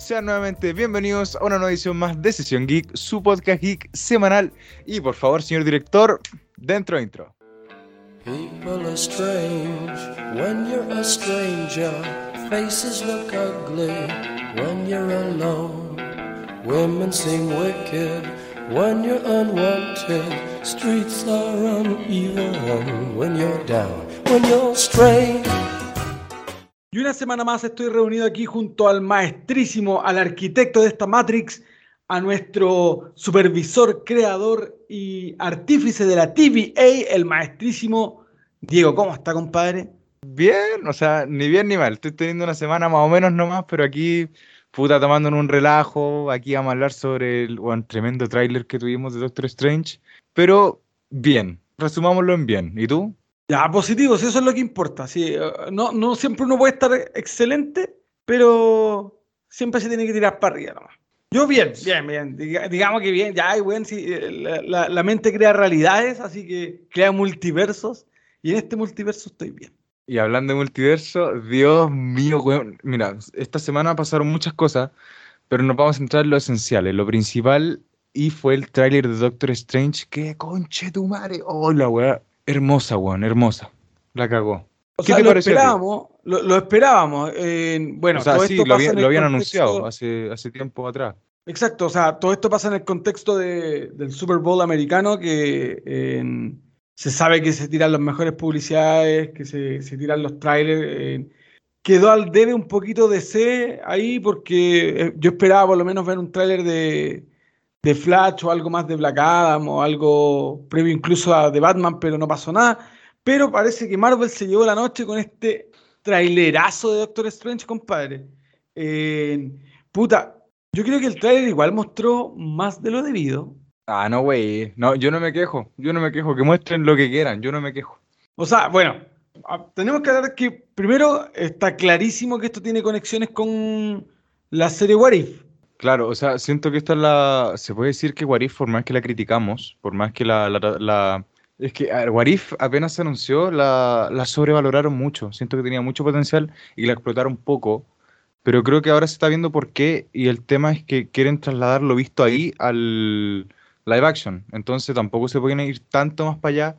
Sean nuevamente bienvenidos a una nueva edición más de Sesión Geek, su podcast geek semanal. Y por favor, señor director, dentro intro. People are strange when you're a stranger. Faces look ugly when you're alone. Women seem wicked when you're unwanted. Streets are uneven when you're down. When you're strange. Y una semana más estoy reunido aquí junto al maestrísimo, al arquitecto de esta Matrix, a nuestro supervisor, creador y artífice de la TVA, el maestrísimo Diego. ¿Cómo está, compadre? Bien, o sea, ni bien ni mal. Estoy teniendo una semana más o menos nomás, pero aquí, puta, tomando un relajo. Aquí vamos a hablar sobre el tremendo tráiler que tuvimos de Doctor Strange. Pero bien, resumámoslo en bien. ¿Y tú? Ya, positivos, eso es lo que importa. Sí, eh, no, no siempre uno puede estar excelente, pero siempre se tiene que tirar para arriba nomás. Yo bien, bien, bien. Diga- digamos que bien, ya, bueno, sí, eh, la, la- la mente crea realidades, así que crea multiversos, y en este multiverso estoy bien. Y hablando de multiverso, Dios mío, weón. Mira, esta semana pasaron muchas cosas, pero nos vamos a centrar en lo esencial, en lo principal, y fue el tráiler de Doctor Strange. ¡Qué conche tu madre! ¡Oh, la weá! Hermosa, weón, hermosa. La cagó. O ¿Qué sea, te lo pareció esperábamos, lo, lo esperábamos. eh, bueno, o sea, todo sí, esto lo, había- habían contexto- anunciado hace, hace tiempo atrás. Exacto, o sea, todo esto pasa en el contexto de- del Super Bowl americano, que eh, se sabe que se tiran las mejores publicidades, que se, se tiran los trailers. eh, quedó al debe un poquito de C ahí, porque eh, yo esperaba por lo menos ver un tráiler de, de Flash o algo más de Black Adam o algo previo incluso a de Batman, pero no pasó nada. Pero parece que Marvel se llevó la noche con este trailerazo de Doctor Strange, compadre. Eh, puta, yo creo que el tráiler igual mostró más de lo debido. Ah, no, güey. No, yo no me quejo. Yo no me quejo. Que muestren lo que quieran. Yo no me quejo. O sea, bueno, ah, tenemos que hablar que primero está clarísimo que esto tiene conexiones con la serie What If. Claro, o sea, siento que esta es la. Se puede decir que What If, por más que la criticamos, por más que la. la- Es que, a ver, What If apenas se anunció, la, la sobrevaloraron mucho. Siento que tenía mucho potencial y la explotaron poco. Pero creo que ahora se está viendo por qué. Y el tema es que quieren trasladar lo visto ahí al live action. Entonces tampoco se pueden ir tanto más para allá.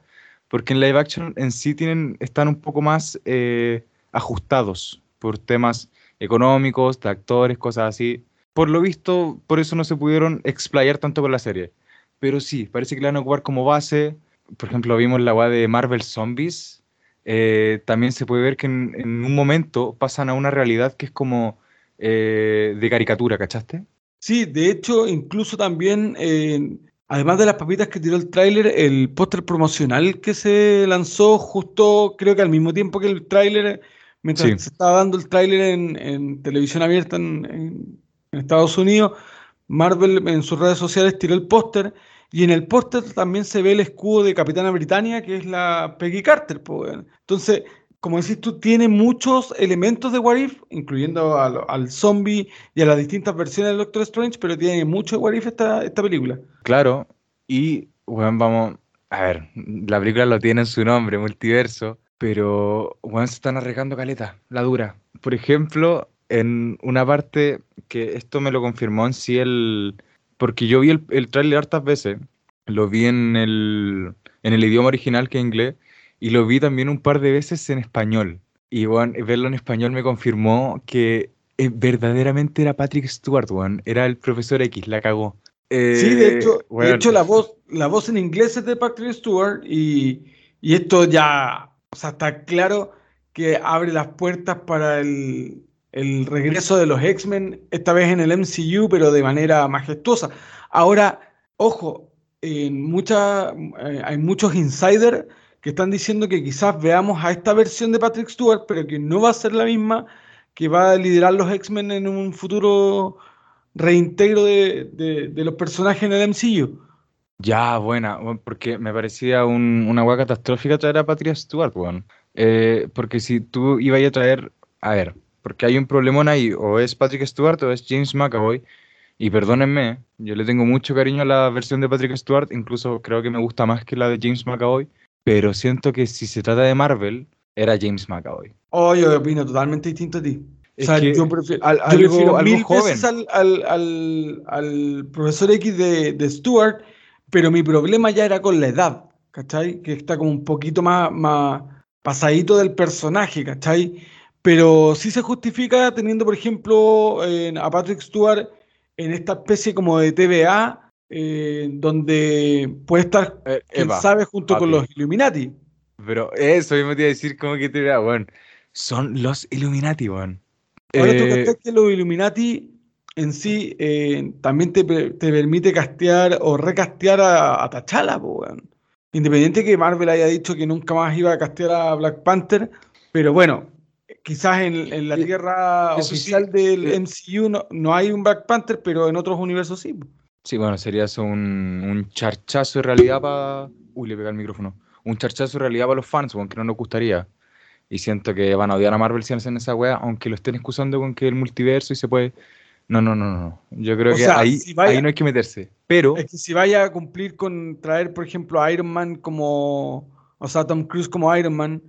Porque en live action en sí tienen, están un poco más eh, ajustados por temas económicos, de actores, cosas así por lo visto, por eso no se pudieron explayar tanto con la serie. Pero sí, parece que la van a ocupar como base. Por ejemplo, vimos la weá de Marvel Zombies. Eh, también se puede ver que en, en un momento pasan a una realidad que es como eh, de caricatura, ¿cachaste? Sí, de hecho, incluso también, eh, además de las papitas que tiró el tráiler, el póster promocional que se lanzó justo, creo que al mismo tiempo que el tráiler, mientras Sí. se estaba dando el tráiler en, en televisión abierta en, en- en Estados Unidos, Marvel en sus redes sociales tiró el póster y en el póster también se ve el escudo de Capitana Britannia, que es la Peggy Carter. Entonces, como decís tú, tiene muchos elementos de What If, incluyendo al, zombie y a las distintas versiones del Doctor Strange, pero tiene mucho de What If esta, esta película. Claro, y bueno, vamos, a ver, la película lo tiene en su nombre, multiverso, pero bueno, se están arriesgando caleta, la dura. Por ejemplo, en una parte que esto me lo confirmó en sí el, porque yo vi el, el tráiler hartas veces, lo vi en el, en el idioma original que es inglés, y lo vi también un par de veces en español. Y bueno, verlo en español me confirmó que eh, verdaderamente era Patrick Stewart, weón, era el profesor X, la cagó. Sí, de Eh, hecho, de weón, hecho la voz, la voz en inglés es de Patrick Stewart y, y esto ya, o sea, está claro que abre las puertas para el, el regreso de los X-Men, esta vez en el MCU, pero de manera majestuosa. Ahora, ojo, en mucha, eh, hay muchos insiders que están diciendo que quizás veamos a esta versión de Patrick Stewart, pero que no va a ser la misma que va a liderar los X-Men en un futuro reintegro de, de- los personajes en el MCU. Ya, buena, porque me parecía un- una hueá catastrófica traer a Patrick Stewart, weón. Eh, porque si tú ibas a traer, a ver, porque hay un problemón ahí, o es Patrick Stewart o es James McAvoy, y perdónenme, yo le tengo mucho cariño a la versión de Patrick Stewart, incluso creo que me gusta más que la de James McAvoy, pero siento que si se trata de Marvel, era James McAvoy. Oh, yo opino totalmente distinto a ti. o sea, yo prefiero, al, algo, mil veces al, al, al, profesor X de, de Stewart, pero mi problema ya era con la edad, ¿cachai? Que está como un poquito más, más pasadito del personaje, ¿cachai? Pero sí se justifica teniendo, por ejemplo, a Patrick Stewart en esta especie como de TVA, eh, donde puede estar, eh, quién sabe, junto con los Illuminati. Pero eso mismo te iba a decir como que TVA, bueno, son los Illuminati, bueno. Ahora tú eh, que los Illuminati en sí también te, permite castear o recastear a, a T'Challa, bueno. Independiente que Marvel haya dicho que nunca más iba a castear a Black Panther, pero bueno, quizás en, la tierra oficial del eh, MCU no, hay un Black Panther, pero en otros universos sí. Sí, bueno, sería eso un, un charchazo de realidad para... Uy, le pega el micrófono. Un charchazo de realidad para los fans, aunque no nos gustaría. Y siento que van a odiar a Marvel si hacen esa wea, aunque lo estén excusando con que el multiverso y se puede... No, no, no, no. Yo creo que ahí, ahí no hay que meterse. Pero. Es que si vaya a cumplir con traer, por ejemplo, a Iron Man como. O sea, Tom Cruise como Iron Man.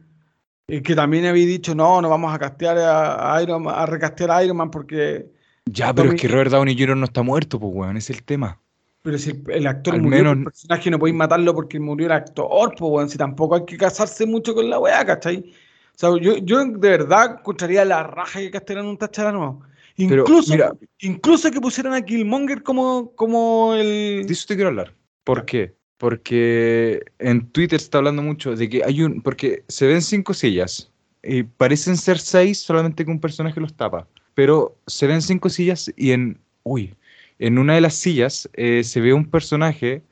Y que también había dicho, no, no vamos a castear a, Iron a recastear a Iron Man porque. Ya, pero es que Robert Downey Jr. no está muerto, pues, weón, ese es el tema. Pero si el actor murió, menos... el personaje no podéis matarlo porque murió el actor, pues, weón, si tampoco hay que casarse mucho con la weá, ¿cachai? O sea, yo, yo de verdad encontraría la raja que castearan un Tachara nuevo. Incluso, incluso que pusieran a Killmonger como, como el. De eso te quiero hablar. ¿Por qué? Porque en Twitter se está hablando mucho de que hay un. Porque se ven cinco sillas. Y parecen ser seis, solamente que un personaje los tapa. Pero se ven cinco sillas y en. Uy. En una de las sillas eh, se ve un personaje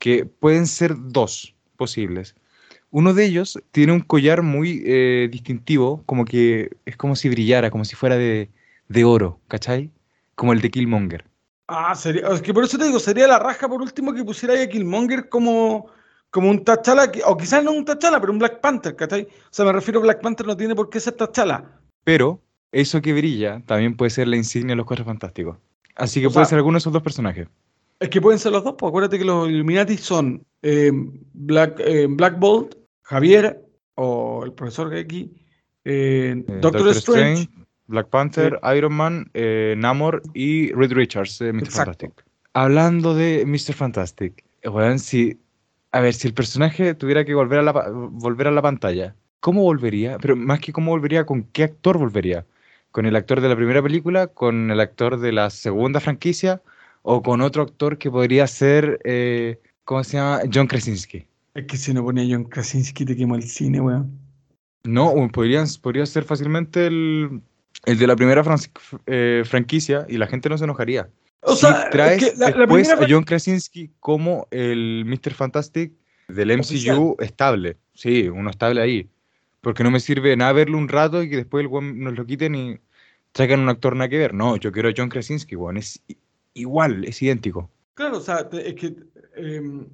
que pueden ser dos posibles. Uno de ellos tiene un collar muy eh, distintivo, como que es como si brillara, como si fuera de, de oro, ¿cachai? Como el de Killmonger. Ah, sería, es que por eso te digo, sería la raja por último que pusiera ahí a Killmonger como, como un T'Challa, o quizás no un T'Challa, pero un Black Panther, ¿cachai? O sea, me refiero a Black Panther no tiene por qué ser T'Challa. Pero eso que brilla también puede ser la insignia de los Cuatro Fantásticos. Así que puede ser alguno de esos dos personajes. Es que pueden ser los dos, pues acuérdate que los Illuminati son eh, Black, eh, Black Bolt, Javier, o el profesor X, eh, Doctor, Strange Black Panther, Iron Man, eh, Namor y Reed Richards, Mr. Fantastic. Hablando de Mr. Fantastic, si, a ver, si el personaje tuviera que volver a, la, volver a la pantalla, ¿cómo volvería? Pero más que cómo volvería, ¿con qué actor volvería? ¿Con el actor de la primera película? ¿Con el actor de la segunda franquicia? ¿O con otro actor que podría ser, eh, ¿cómo se llama? John Krasinski. Es que si no ponía John Krasinski te quemo el cine, weón. No, podría ser fácilmente el, el de la primera eh, franquicia y la gente no se enojaría. O sea, traes después a John Krasinski como el Mr. Fantastic del MCU estable. Sí, uno estable ahí. Porque no me sirve nada verlo un rato y que después el nos lo quiten y traigan un actor nada que ver. No, yo quiero a John Krasinski, bueno, es igual, es idéntico. Claro, o sea, es que em,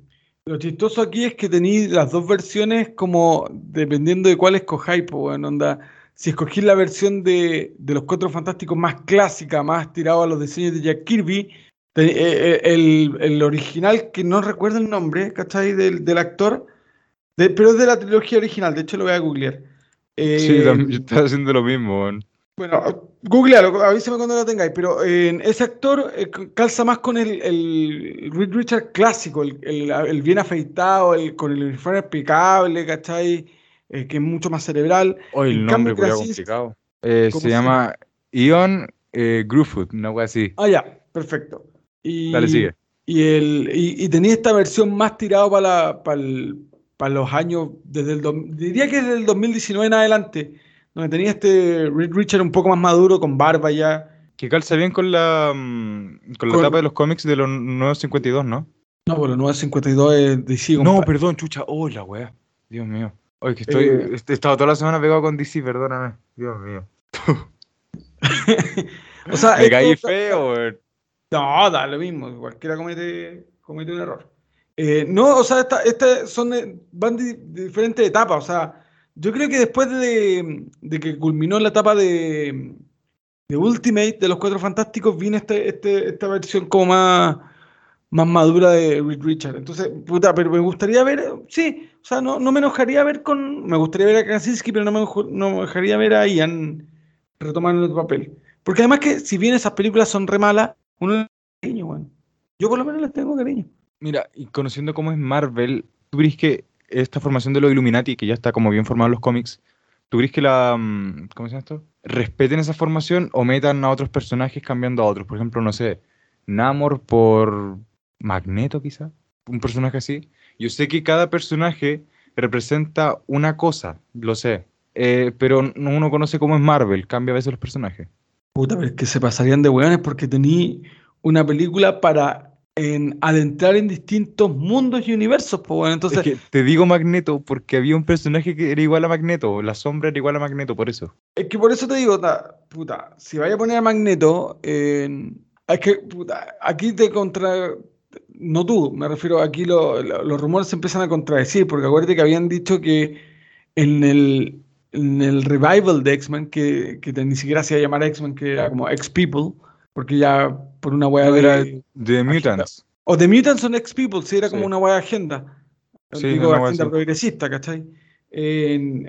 lo chistoso aquí es que tenéis las dos versiones como dependiendo de cuál escojáis, pues, bueno, onda si escogí la versión de, los Cuatro Fantásticos más clásica, más tirado a los diseños de Jack Kirby, eh, eh, el, original, que no recuerdo el nombre, ¿cachai? Del, del actor, pero es de la trilogía original, de hecho lo voy a googlear. sí, eh, yo estaba haciendo lo mismo. Bueno, googlealo, avísame cuando lo tengáis, pero ese actor calza más con el, el Reed Richard clásico, el, bien afeitado, el, con el uniforme explicable, ¿cachai? Eh, que es mucho más cerebral. Hoy el nombre es complicado. Eh, se, llama Ion eh, Grufoot, una cosa así. Ah, ya, perfecto. Y, Dale, sigue. Y, el, y, tenía esta versión más tirado para, para, para los años, desde el, diría que desde el 2019 en adelante, donde tenía este Richard un poco más maduro, con barba ya. Que calza bien con la, mm, con la etapa de los cómics de los nuevos 52, ¿no? No, pues los nuevos 52 es de No, perdón, chucha. Oh, la wea. Dios mío. Oye, que estoy. Eh, he estado toda la semana pegado con DC, perdóname. Dios mío. o sea, ¿Me caí feo, No, da lo mismo. Cualquiera comete, comete un error. Eh, no, o sea, estas esta son van de, diferentes etapas. O sea, yo creo que después de, de que culminó la etapa de, de, Ultimate de los Cuatro Fantásticos, vino este, este, esta versión como más más madura de Richard. Entonces, puta, pero me gustaría ver, sí, o sea, no, no me enojaría ver con, me gustaría ver a Krasinski, pero no me, no me enojaría ver a Ian retomaron el papel. Porque además que si bien esas películas son re malas, uno le cariño, weón. Yo por lo menos les tengo cariño. Mira, y conociendo cómo es Marvel, ¿tú crees que esta formación de los Illuminati, que ya está como bien formado en los cómics, ¿tú crees que la, mm, ¿cómo se llama esto? Respeten esa formación o metan a otros personajes cambiando a otros? Por ejemplo, no sé, Namor por Magneto quizá, un personaje así. Yo sé que cada personaje representa una cosa, lo sé, eh, pero no- uno conoce cómo es Marvel, cambia a veces los personajes. Puta, pero es que se pasarían de weones porque tení una película para en, adentrar en distintos mundos y universos, pues bueno, entonces... Es que te digo Magneto porque había un personaje que era igual a Magneto, la sombra era igual a Magneto, por eso. Es que por eso te digo, ta- puta, si vaya a poner a Magneto, eh, es que, puta, aquí te contra... No tú, me refiero, aquí lo- lo- los rumores se empiezan a contradecir, porque acuérdate que habían dicho que en el, en el revival de X-Men, que, que ni siquiera se iba a llamar X-Men, que era como X-People, porque ya por una Era de... The Mutants. O The Mutants son X-People, sí, era como Sí. una de agenda. Sí, Digo, weá agenda progresista, ¿cachai?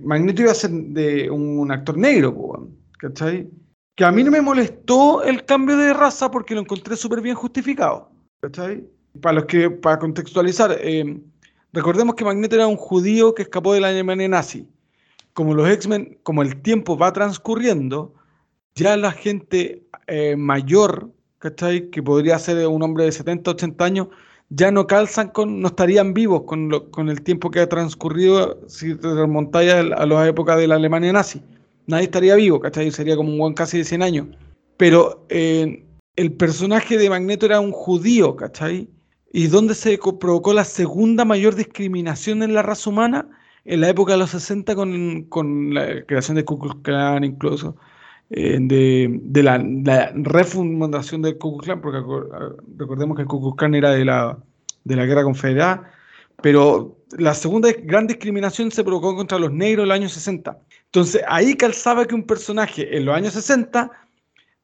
Magneto iba a ser de un actor negro, ¿cachai? Que a mí no me molestó el cambio de raza porque lo encontré súper bien justificado, ¿cachai? Para los que, para contextualizar, eh, recordemos que Magneto era un judío que escapó de la Alemania nazi. Como los X-Men, como el tiempo va transcurriendo, ya la gente eh, mayor, ¿cachai? Que podría ser un hombre de 70, 80 años, ya no calzan con, no estarían vivos con, lo- con el tiempo que ha transcurrido si te remontáis a, a las épocas de la Alemania nazi. Nadie estaría vivo, ¿cachai? Sería como un buen casi de 100 años. Pero eh, el personaje de Magneto era un judío, ¿cachai? ¿Y dónde se provocó la segunda mayor discriminación en la raza humana? En la época de los 60 con, con la creación de Ku Klux Klan incluso, eh, de, de la, refundación del Ku Klux Klan, porque recordemos que el Ku Klux Klan era de la, de la guerra confederada, pero la segunda gran discriminación se provocó contra los negros en los años 60. Entonces ahí calzaba que un personaje en los años 60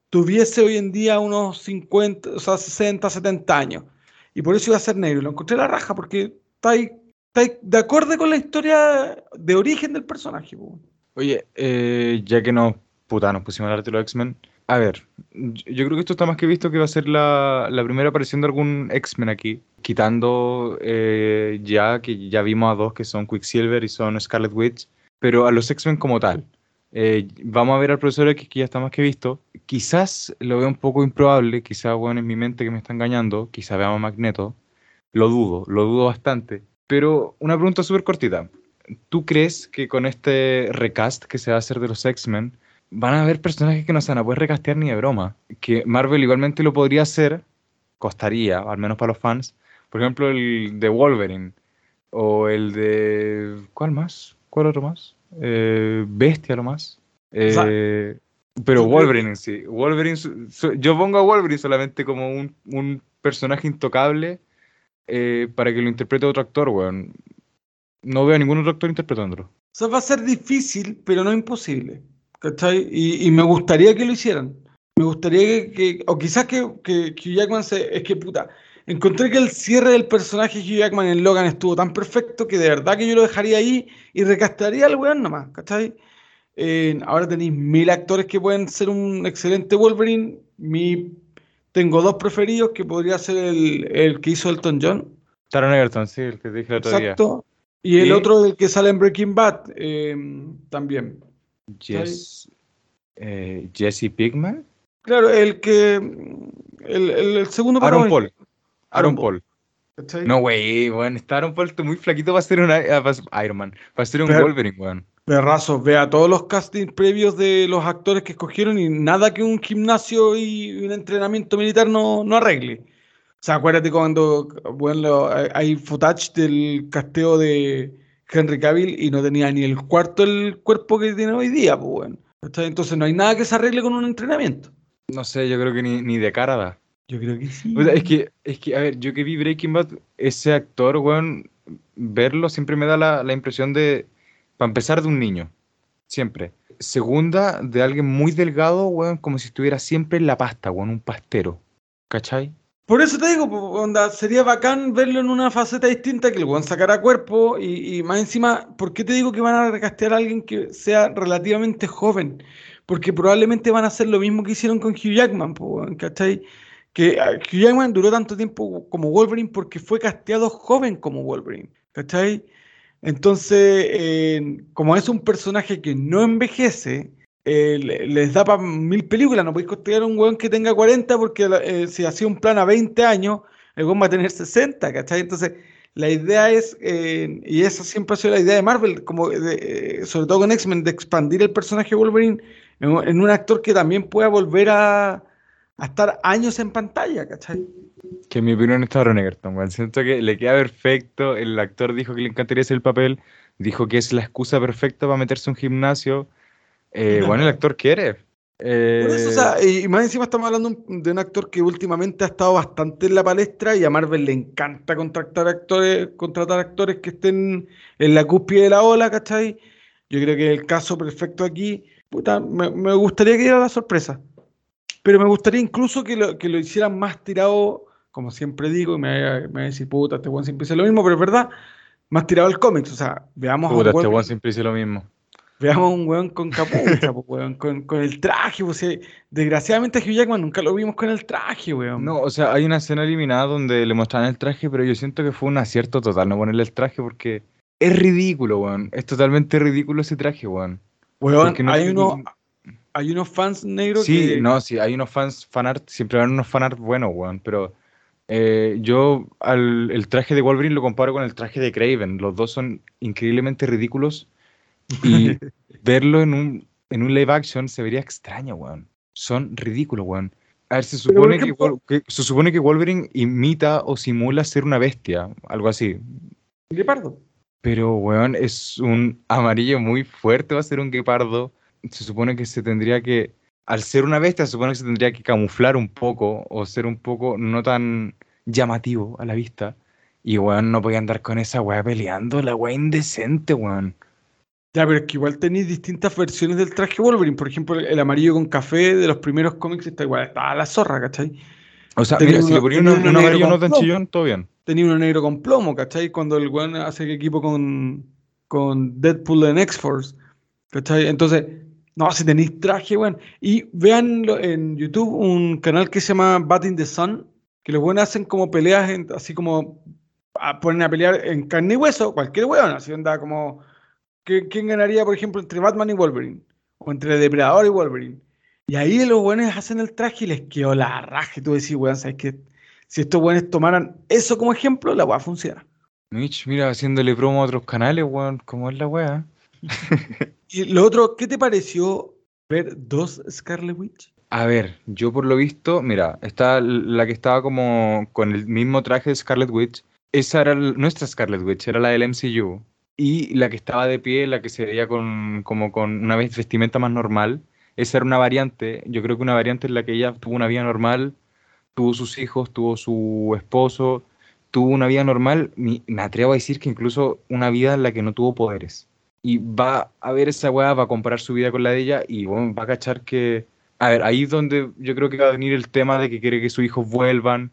tuviese hoy en día unos 50, o sea, 60, 70 años. Y por eso iba a ser negro. Lo encontré la raja porque está ahí, de acuerdo con la historia de origen del personaje. Oye, eh, ya que nos, puta, nos pusimos a hablar de los X-Men, a ver, yo yo creo que esto está más que visto que va a ser la, la primera aparición de algún X-Men aquí, quitando eh, ya que ya vimos a dos que son Quicksilver y son Scarlet Witch, pero a los X-Men como tal. Eh, vamos a ver al profesor X que ya está más que visto. Quizás lo veo un poco improbable, quizás bueno en mi mente que me está engañando, quizás veamos a Magneto. Lo dudo, lo dudo bastante. Pero una pregunta súper cortita. ¿Tú crees que con este recast que se va a hacer de los X-Men van a haber personajes que no se van a poder recastear ni de broma? Que Marvel igualmente lo podría hacer, costaría, al menos para los fans. Por ejemplo, el de Wolverine o el de... ¿Cuál más? ¿Cuál otro más? Eh, Bestia lo más. sea, Eh, pero yo creo Wolverine en sí. Wolverine, yo pongo a Wolverine solamente como un, un personaje intocable eh, para que lo interprete otro actor, weón. No veo a ningún otro actor interpretándolo. O sea, va a ser difícil, pero no imposible. ¿Cachai? Y, y me gustaría que lo hicieran. Me gustaría que, que- o quizás que, que Hugh Jackman se, es que puta, encontré que el cierre del personaje Hugh Jackman en Logan estuvo tan perfecto que de verdad que yo lo dejaría ahí y recastaría al weón nomás, ¿cachai? Eh, ahora tenéis mil actores que pueden ser un excelente Wolverine. Mi, tengo dos preferidos que podría ser el, el que hizo Elton John, Taron Egerton, sí, el que te dije el otro día. exacto. Y el Y- otro, el que sale en Breaking Bad, eh, también. Jess- eh, Jesse Pigman. Claro, el que. El, el- el segundo Aaron. Paul. Aaron Paul. ¿cachai? No, güey, weón. Está Aaron Paul muy flaquito para ser un ah, Iron Man. Para ser un Pero- Wolverine, weón. Perrazo, vea todos los castings previos de los actores que escogieron y nada que un gimnasio y un entrenamiento militar no, no arregle. O sea, acuérdate cuando bueno, hay- footage del casteo de Henry Cavill y no tenía ni el cuarto el cuerpo que tiene hoy día, pues bueno. Entonces no hay nada que se arregle con un entrenamiento. No sé, yo creo que ni, ni de cara da. Yo creo que sí. O sea, es que, es que, a ver, yo que vi Breaking Bad, ese actor, weón, verlo siempre me da la, la impresión de, para empezar, de un niño. Siempre. Segunda, de alguien muy delgado, weón, como si estuviera siempre en la pasta, weón, un pastero. ¿Cachai? Por eso te digo, onda, sería bacán verlo en una faceta distinta, que el weón sacara cuerpo y, y más encima, ¿por qué te digo que van a recastear a alguien que sea relativamente joven? porque probablemente van a hacer lo mismo que hicieron con Hugh Jackman, po, weón, ¿cachai? Que ah, Hugh Jackman duró tanto tiempo como Wolverine porque fue casteado joven como Wolverine, ¿cachai? Entonces, eh, como es un personaje que no envejece, eh, le- les da para mil películas. No podéis costear a un weón que tenga 40 porque eh, si hacía un plan a 20 años, el weón va a tener 60, ¿cachai? Entonces, la idea es, eh, y esa siempre ha sido la idea de Marvel, como de, eh, sobre todo con X-Men, de expandir el personaje Wolverine en, en un actor que también pueda volver a, a estar años en pantalla, ¿cachai? Que en mi opinión está Aaron Egerton. Siento que le queda perfecto. El actor dijo que le encantaría hacer el papel. Dijo que es la excusa perfecta para meterse a un gimnasio. Eh, bueno, el actor quiere. Por eso, o Eh, sea, y más encima estamos hablando de un actor que últimamente ha estado bastante en la palestra y a Marvel le encanta contratar actores, contratar actores que estén en la cúspide de la ola, ¿cachai? Yo creo que el caso perfecto aquí, puta, me, me gustaría que diera la sorpresa. Pero me gustaría incluso que lo, que lo hicieran más tirado, como siempre digo, y me a, me va a decir, puta, este weón siempre dice lo mismo, pero es verdad, más tirado al cómics. O sea, veamos a un puta, este Wolverine- weón siempre dice lo mismo. Veamos un weón con capucha, weón, con, con el traje. Desgraciadamente a Hugh Jackman nunca lo vimos con el traje, weón. No, o sea, hay una escena eliminada donde le mostraban el traje, pero yo siento que fue un acierto total no ponerle el traje porque es ridículo, weón. Es totalmente ridículo ese traje, weón. Weón, no- hay, uno, hay unos fans negros Sí, que... no, sí, hay unos fans, fanart, siempre van unos fanart buenos, weón, pero eh, yo al, el traje de Wolverine lo comparo con el traje de Craven. Los dos son increíblemente ridículos y verlo en un, en un live action se vería extraño, weón. Son ridículos, weón. A ver, se supone, que- se supone que Wolverine imita o simula ser una bestia, algo así. Guepardo. Pero, weón, es un amarillo muy fuerte, va a ser un guepardo. Se supone que se tendría que, al ser una bestia, se supone que se tendría que camuflar un poco o ser un poco no tan llamativo a la vista. Y, weón, no podía andar con esa weá peleando, la weá indecente, weón. Ya, pero es que igual tenéis distintas versiones del traje Wolverine. Por ejemplo, el, el amarillo con café de los primeros cómics está igual, está a la zorra, ¿cachai? O sea, Tenía mira, si le ponía tenía un, un amarillo no tan chillón, todo bien. Tenía uno negro con plomo, ¿cachai? Cuando el weón hace equipo con, con Deadpool en X-Force, ¿cachai? Entonces, no, si tenéis traje, weón. Y vean en YouTube un canal que se llama Bat in the Sun, que los weones hacen como peleas, en- así como a- ponen a pelear en carne y hueso, cualquier weón, así onda como, ¿qué- ¿quién ganaría, por ejemplo, entre Batman y Wolverine? O entre Depredador y Wolverine. Y ahí los weones hacen el traje y les quedó la raja. Y tú decís, weón, ¿sabes qué? Si estos weones tomaran eso como ejemplo, la weá funciona. Mitch, mira, haciéndole promo a otros canales, weón, ¿cómo es la weá? Y lo otro, ¿qué te pareció ver dos Scarlet Witch? A ver, yo por lo visto, mira, está la que estaba como con el mismo traje de Scarlet Witch. Esa era nuestra Scarlet Witch, era la del MCU. Y la que estaba de pie, la que se veía con, como con una vestimenta más normal, esa era una variante. Yo creo que una variante en la que ella tuvo una vida normal, tuvo sus hijos, tuvo su esposo, tuvo una vida normal. Me atrevo a decir que incluso una vida en la que no tuvo poderes. Y va a ver esa weá, va a comparar su vida con la de ella y bueno, va a cachar que a ver, ahí es donde yo creo que va a venir el tema de que quiere que sus hijos vuelvan.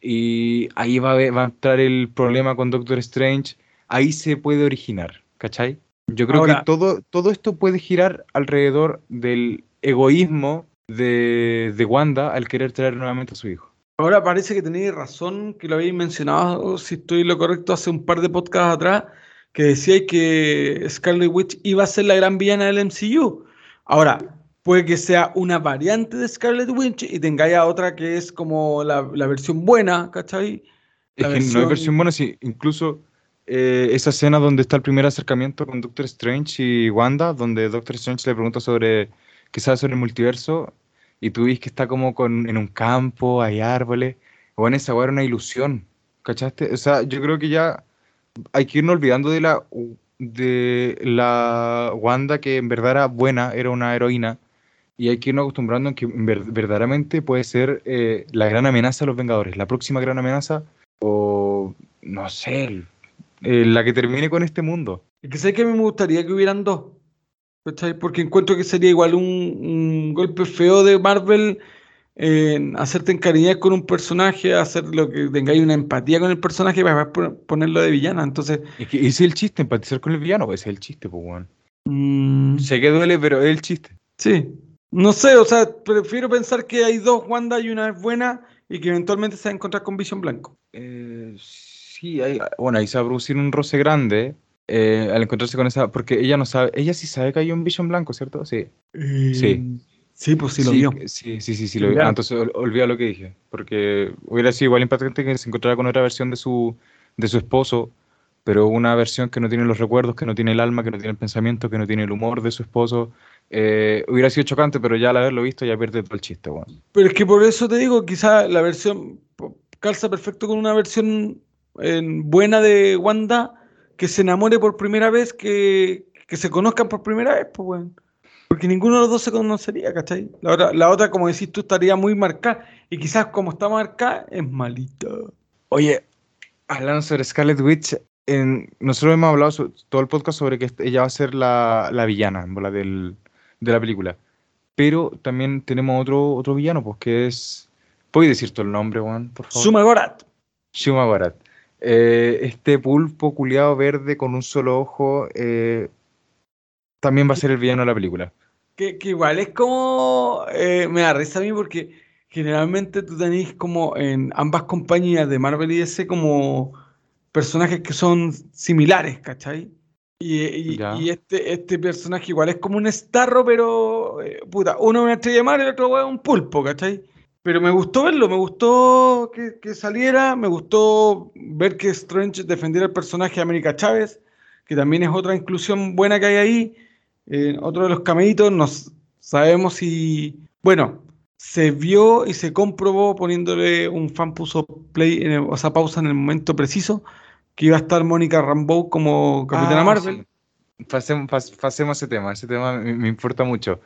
Y ahí va a, ve- va a entrar el problema con Doctor Strange. Ahí se puede originar, ¿cachai? Yo creo Ahora- que todo, todo esto puede girar alrededor del egoísmo de, de Wanda al querer traer nuevamente a su hijo. Ahora parece que tenéis razón, que lo habéis mencionado, si estoy lo correcto, hace un par de podcasts atrás, que decíais que Scarlet Witch iba a ser la gran villana del MCU. Ahora, puede que sea una variante de Scarlet Witch y tengáis a otra que es como la, la versión buena, ¿cachai? Es La que no hay versión- versión buena, sí. Incluso eh, esa escena donde está el primer acercamiento con Doctor Strange y Wanda, donde Doctor Strange le pregunta sobre qué sabe sobre el multiverso, y tú ves que está como con, en un campo, hay árboles. Bueno, esa era una ilusión, ¿cachaste? O sea, yo creo que ya hay que irnos olvidando de la, de la Wanda que en verdad era buena, era una heroína, y hay que irnos acostumbrando en que ver- verdaderamente puede ser eh, la gran amenaza a los Vengadores, la próxima gran amenaza o no sé, eh, la que termine con este mundo. Es que sé que a mí me gustaría que hubieran dos. Porque encuentro que sería igual un, un golpe feo de Marvel en hacerte encariñar con un personaje, hacer lo que tengáis una empatía con el personaje para ponerlo de villana. Entonces, Es que ese es el chiste, empatizar con el villano, pues ese es el chiste, pues weón. mm, Sé que duele, pero es el chiste. sí. No sé, o sea, prefiero pensar que hay dos Wanda y una es buena y que eventualmente se va a encontrar con Vision Blanco. Eh, sí, hay, bueno, ahí se va a producir un roce grande eh, al encontrarse con esa, porque ella no sabe, ella sí sabe que hay un Vision Blanco, ¿cierto? Sí. sí. Sí, pues sí lo sí, vio. Sí, sí, sí, sí, lo vio. Ah, entonces ol- olvida lo que dije, porque hubiera sido igual impactante que se encontrara con otra versión de su, de su esposo, pero una versión que no tiene los recuerdos, que no tiene el alma, que no tiene el pensamiento, que no tiene el humor de su esposo. Eh, hubiera sido chocante, pero ya al haberlo visto ya pierde todo el chiste, weón. Pero es que por eso te digo, quizá la versión calza perfecto con una versión eh, buena de Wanda que se enamore por primera vez, que, que se conozcan por primera vez, pues weón. Porque ninguno de los dos se conocería, ¿cachai? La otra, la otra, como decís tú, estaría muy marcada. Y quizás como está marcada, es malita. Oye, hablando sobre Scarlet Witch, en- nosotros hemos hablado todo el podcast sobre que ella va a ser la, la villana en bola del, de la película. Pero también tenemos otro, otro villano, pues que es. ¿Puedes decir todo el nombre, Juan, por favor? Suma Gorat. Shuma Gorath. Eh, este pulpo culiado verde con un solo ojo eh, también va a ser el villano de la película. Que, que igual es como. eh, me da risa a mí porque generalmente tú tenés como en ambas compañías de Marvel y DC como personajes que son similares, ¿cachai? Y, y- y este, este personaje igual es como un Starro, pero. eh, puta, uno es una estrella de mar y el otro es un pulpo, ¿cachai? Pero me gustó verlo, me gustó que, que saliera, me gustó ver que Strange defendiera el personaje de América Chávez, que también es otra inclusión buena que hay ahí. Eh, otro de los cameitos, nos sabemos si. Bueno, se vio y se comprobó poniéndole un fan puso play, en el- o sea, pausa en el momento preciso, que iba a estar Mónica Rambeau como Capitana Ah, Marvel. sí. Pasemos, pas- pasemos ese tema, ese tema me, me importa mucho.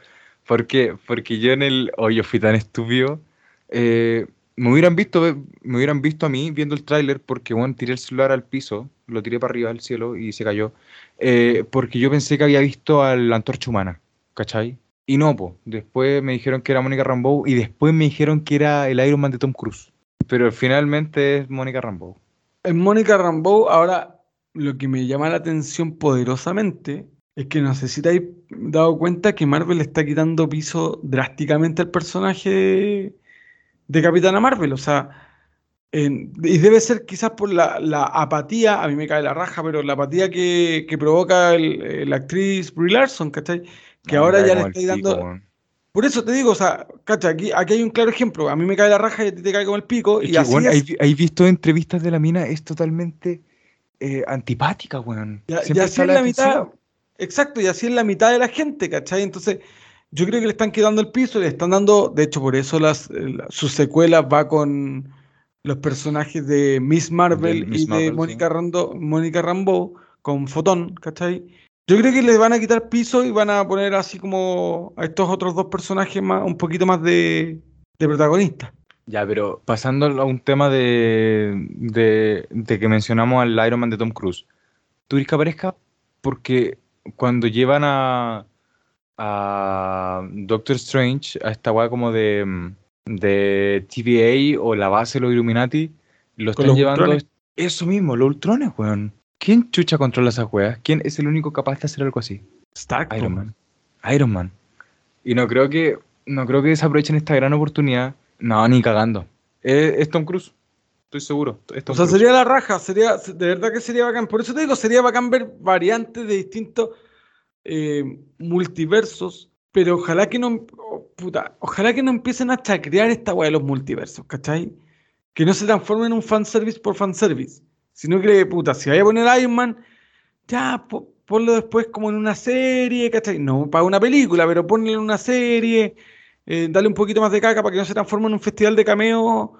¿Por qué? Porque yo en el. Yo fui tan estúpido. Eh, me hubieran visto, me hubieran visto a mí viendo el tráiler porque, bueno, tiré el celular al piso, lo tiré para arriba al cielo y se cayó. Eh, porque yo pensé que había visto a la antorcha humana, ¿cachai? Y no. Después me dijeron que era Mónica Rambeau y después me dijeron que era el Iron Man de Tom Cruise. Pero finalmente es Mónica Rambeau. En Mónica Rambeau, ahora lo que me llama la atención poderosamente es que no sé si dado cuenta que Marvel está quitando piso drásticamente al personaje de, Capitana Marvel. O sea, en- y debe ser quizás por la, la apatía, a mí me cae la raja, pero la apatía que, que provoca la actriz Brie Larson, ¿cachai? Que No, me ahora ya le estáis dando. Por eso te digo, o sea, cacha, aquí, aquí hay un claro ejemplo. A mí me cae la raja y a ti te cae como el pico. Es y que, así weón, es. hay, hay visto entrevistas de la mina, es totalmente eh, antipática, weón. A- y así es la la mitad, exacto, y así es la mitad de la gente, ¿cachai? Entonces, yo creo que le están quedando el piso, le están dando, de hecho, por eso las, la- sus secuelas va con los personajes de Miss Marvel De Miss y de Marvel, sí. Mónica Rando, Mónica Rambeau con Fotón, ¿cachai? Yo creo que les van a quitar piso y van a poner así como a estos otros dos personajes más, un poquito más de, de protagonistas. Ya, pero pasando a un tema de, de, de que mencionamos al Iron Man de Tom Cruise. ¿Tú crees que aparezca? Porque cuando llevan a, a Doctor Strange, a esta weá como de, de TVA o la base de los Illuminati, lo están los llevando Ultrones. eso mismo, los Ultrones, weón. ¿Quién chucha controla esas weas? ¿Quién es el único capaz de hacer algo así? Stark, po. Iron Man. Iron Man. Y no creo que no creo que desaprovechen esta gran oportunidad. No, ni cagando. Es, es Tom Cruise. Estoy seguro. Es Tom O sea, Cruise. sería la raja, sería, de verdad que sería bacán. Por eso te digo, sería bacán ver variantes de distintos eh, multiversos, pero ojalá que no, oh, ojalá que no empiecen a chacrear esta weá de los multiversos, ¿cachai? Que no se transformen en un fanservice por fanservice, sino que, puta, si vaya a poner Iron Man, ya, po- ponlo después como en una serie, ¿cachai? No para una película, pero ponlo en una serie, eh, dale un poquito más de caca para que no se transforme en un festival de cameo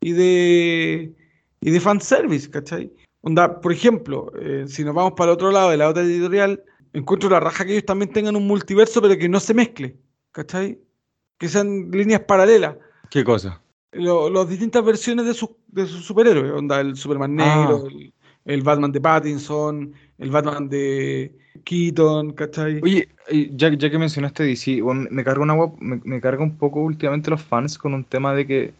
y de, y de fanservice, ¿cachai? Onda, por ejemplo, eh, si nos vamos para el otro lado de la otra editorial, encuentro la raja que ellos también tengan un multiverso, pero que no se mezcle, ¿cachai? Que sean líneas paralelas. ¿Qué cosa? Lo- las distintas versiones de sus de sus superhéroes, onda, el Superman negro, Ah. el, el Batman de Pattinson, el Batman de Keaton, ¿cachai? Oye, ya, ya que mencionaste DC, bueno, me carga una me, me carga un poco últimamente los fans con un tema de que.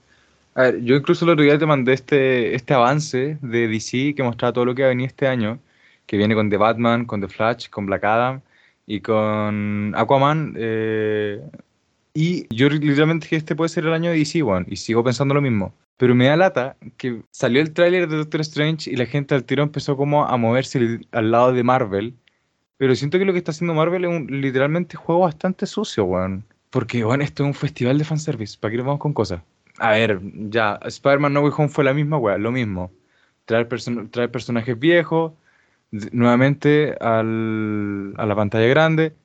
A ver, yo incluso el otro día te mandé este, este avance de DC que mostraba todo lo que va a venir este año, que viene con The Batman, con The Flash, con Black Adam y con Aquaman. eh, Y yo literalmente dije, este puede ser el año de DC, weón. Y sigo pensando lo mismo. Pero me da lata que salió el tráiler de Doctor Strange y la gente al tiro empezó como a moverse al lado de Marvel. Pero siento que lo que está haciendo Marvel es un literalmente juego bastante sucio, weón. Porque, weón, esto es un festival de fanservice. ¿Para qué nos vamos con cosas? A ver, ya, Spider-Man No Way Home fue la misma, weón, lo mismo. Traer, traer personajes viejos nuevamente al, a la pantalla grande.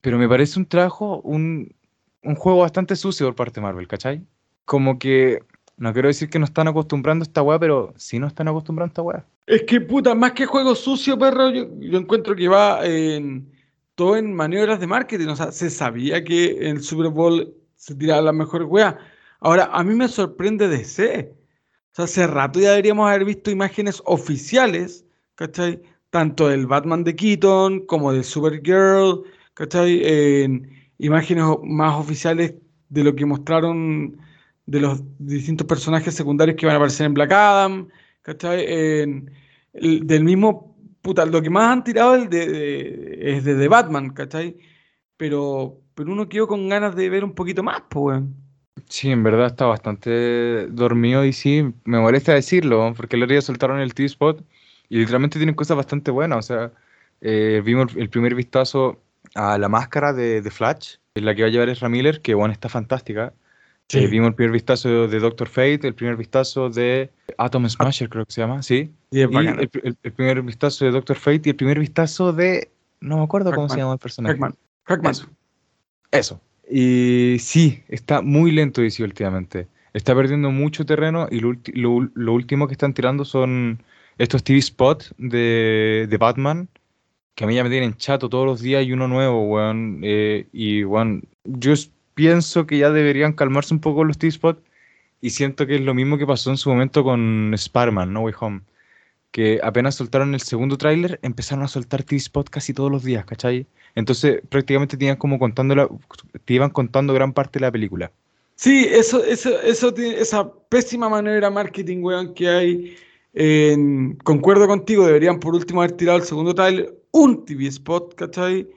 Pero me parece un trabajo, un, un juego bastante sucio por parte de Marvel, ¿cachai? Como que, no quiero decir que no están acostumbrando a esta pero sí no están acostumbrando a esta weá. Es que, puta, más que juego sucio, perro, yo, encuentro que va en todo en maniobras de marketing. O sea, se sabía que el Super Bowl se tiraba la mejor weá. Ahora, a mí me sorprende DC. O sea, hace rato ya deberíamos haber visto imágenes oficiales, ¿cachai? Tanto del Batman de Keaton como del Supergirl, ¿cachai? En imágenes más oficiales de lo que mostraron de los distintos personajes secundarios que van a aparecer en Black Adam, ¿cachai? En, del mismo, lo que más han tirado es de, de, Batman, ¿cachai? Pero, pero uno quedó con ganas de ver un poquito más, pues. Sí, en verdad está bastante dormido y sí, me molesta decirlo, porque el otro día soltaron el T-Spot y literalmente tienen cosas bastante buenas. O sea, eh, vimos el primer vistazo a la máscara de, de Flash, la que va a llevar Ezra Miller, que bueno, está fantástica. Sí. Eh, vimos el primer vistazo de Doctor Fate, el primer vistazo de Atom Smasher, creo que se llama, sí. Y es el, el- el primer vistazo de Doctor Fate y el primer vistazo de. No me acuerdo cómo se Hackman. llama el personaje. Hackman. Hackman. Eso. Eso. Y sí, está muy lento DC últimamente. Está perdiendo mucho terreno y lo, lo lo último que están tirando son estos TV spots de, de Batman, que a mí ya me tienen chato todos los días y uno nuevo, weón. Eh, y, weón, yo pienso que ya deberían calmarse un poco los TV spots y siento que es lo mismo que pasó en su momento con Spider-Man, No Way Home. Que apenas soltaron el segundo tráiler, empezaron a soltar TV spots casi todos los días, ¿cachai? Entonces prácticamente te iban como contando la- te iban contando gran parte de la película. Sí, eso, eso, eso esa pésima manera marketing, weón, que hay. Concuerdo contigo, deberían por último haber tirado el segundo trailer, un TV spot, ¿cachai?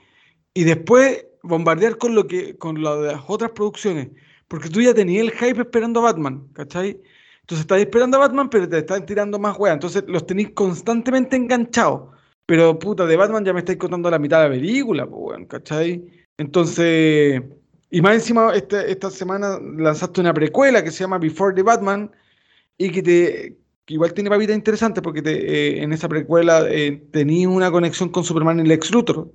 Y después bombardear con lo que, con lo de las otras producciones. Porque tú ya tenías el hype esperando a Batman, ¿cachai? Entonces estás esperando a Batman, pero te están tirando más weas. Entonces los tenéis constantemente enganchados. Pero puta, de Batman ya me estáis contando la mitad de la película, ¿cachai? Entonces, y más encima, este- esta semana lanzaste una precuela que se llama Before the Batman y que te igual tiene papitas interesantes porque te, eh, en esa precuela eh, tenías una conexión con Superman y Lex Luthor. O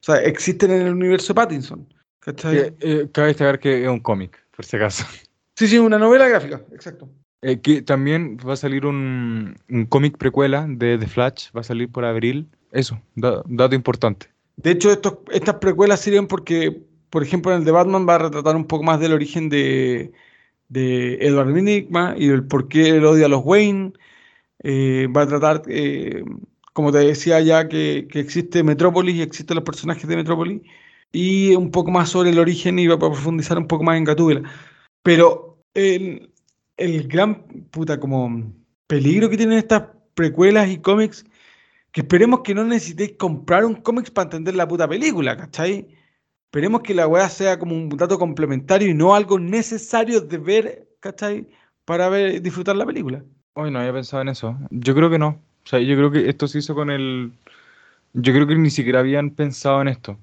sea, existen en el universo de Pattinson. ¿cachai? Eh, eh, cabe destacar que es un cómic, por si acaso. Sí, sí, una novela gráfica, exacto. Eh, que también va a salir un, un cómic precuela de The Flash, va a salir por abril. Eso, da- dato importante. De hecho, estos, estas precuelas sirven porque, por ejemplo, en el de Batman va a retratar un poco más del origen de, de Edward Enigma y del por qué él odia a los Wayne. Eh, va a tratar, eh, como te decía ya, que, que existe Metrópolis y existen los personajes de Metrópolis. Y un poco más sobre el origen y va a profundizar un poco más en Gatúbela. Pero el, el gran puta como peligro que tienen estas precuelas y cómics que esperemos que no necesitéis comprar un cómics para entender la puta película, ¿cachai? Esperemos que la weá sea como un dato complementario y no algo necesario de ver, ¿cachai? Para ver, disfrutar la película. Hoy no había pensado en eso. Yo creo que no. O sea, yo creo que esto se hizo con el. Yo creo que ni siquiera habían pensado en esto